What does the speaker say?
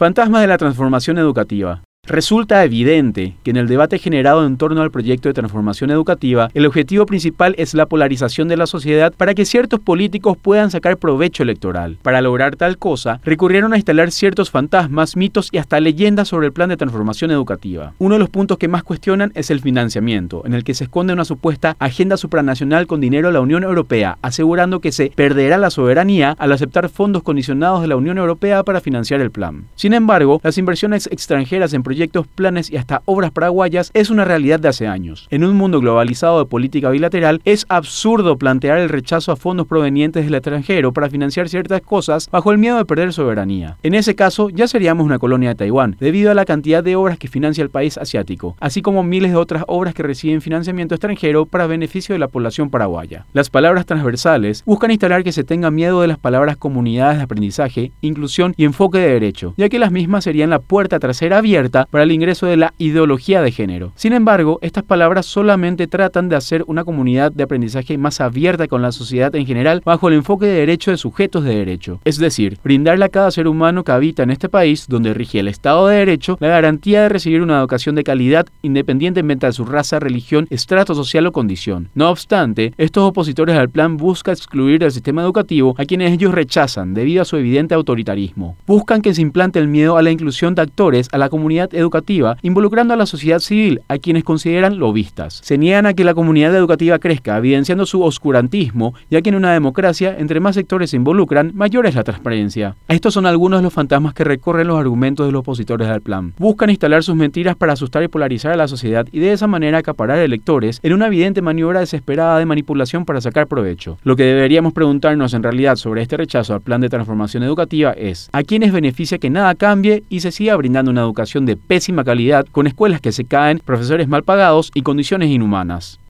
Fantasma de la transformación educativa. Resulta evidente que en el debate generado en torno al proyecto de transformación educativa, el objetivo principal es la polarización de la sociedad para que ciertos políticos puedan sacar provecho electoral. Para lograr tal cosa, recurrieron a instalar ciertos fantasmas, mitos y hasta leyendas sobre el plan de transformación educativa. Uno de los puntos que más cuestionan es el financiamiento, en el que se esconde una supuesta agenda supranacional con dinero de la Unión Europea, asegurando que se perderá la soberanía al aceptar fondos condicionados de la Unión Europea para financiar el plan. Sin embargo, las inversiones extranjeras en proyectos, planes y hasta obras paraguayas es una realidad de hace años. En un mundo globalizado de política bilateral, es absurdo plantear el rechazo a fondos provenientes del extranjero para financiar ciertas cosas bajo el miedo de perder soberanía. En ese caso, ya seríamos una colonia de Taiwán, debido a la cantidad de obras que financia el país asiático, así como miles de otras obras que reciben financiamiento extranjero para beneficio de la población paraguaya. Las palabras transversales buscan instalar que se tenga miedo de las palabras comunidades de aprendizaje, inclusión y enfoque de derecho, ya que las mismas serían la puerta trasera abierta para el ingreso de la ideología de género. Sin embargo, estas palabras solamente tratan de hacer una comunidad de aprendizaje más abierta con la sociedad en general bajo el enfoque de derecho de sujetos de derecho, es decir, brindarle a cada ser humano que habita en este país, donde rige el Estado de Derecho, la garantía de recibir una educación de calidad independientemente de su raza, religión, estrato social o condición. No obstante, estos opositores al plan buscan excluir del sistema educativo a quienes ellos rechazan debido a su evidente autoritarismo. Buscan que se implante el miedo a la inclusión de actores a la educativa, involucrando a la sociedad civil, a quienes consideran lobistas. Se niegan a que la comunidad educativa crezca, evidenciando su oscurantismo, ya que en una democracia, entre más sectores se involucran, mayor es la transparencia. Estos son algunos de los fantasmas que recorren los argumentos de los opositores al plan. Buscan instalar sus mentiras para asustar y polarizar a la sociedad y de esa manera acaparar electores en una evidente maniobra desesperada de manipulación para sacar provecho. Lo que deberíamos preguntarnos en realidad sobre este rechazo al plan de transformación educativa es, ¿a quiénes beneficia que nada cambie y se siga brindando una educación de pésima calidad, con escuelas que se caen, profesores mal pagados y condiciones inhumanas.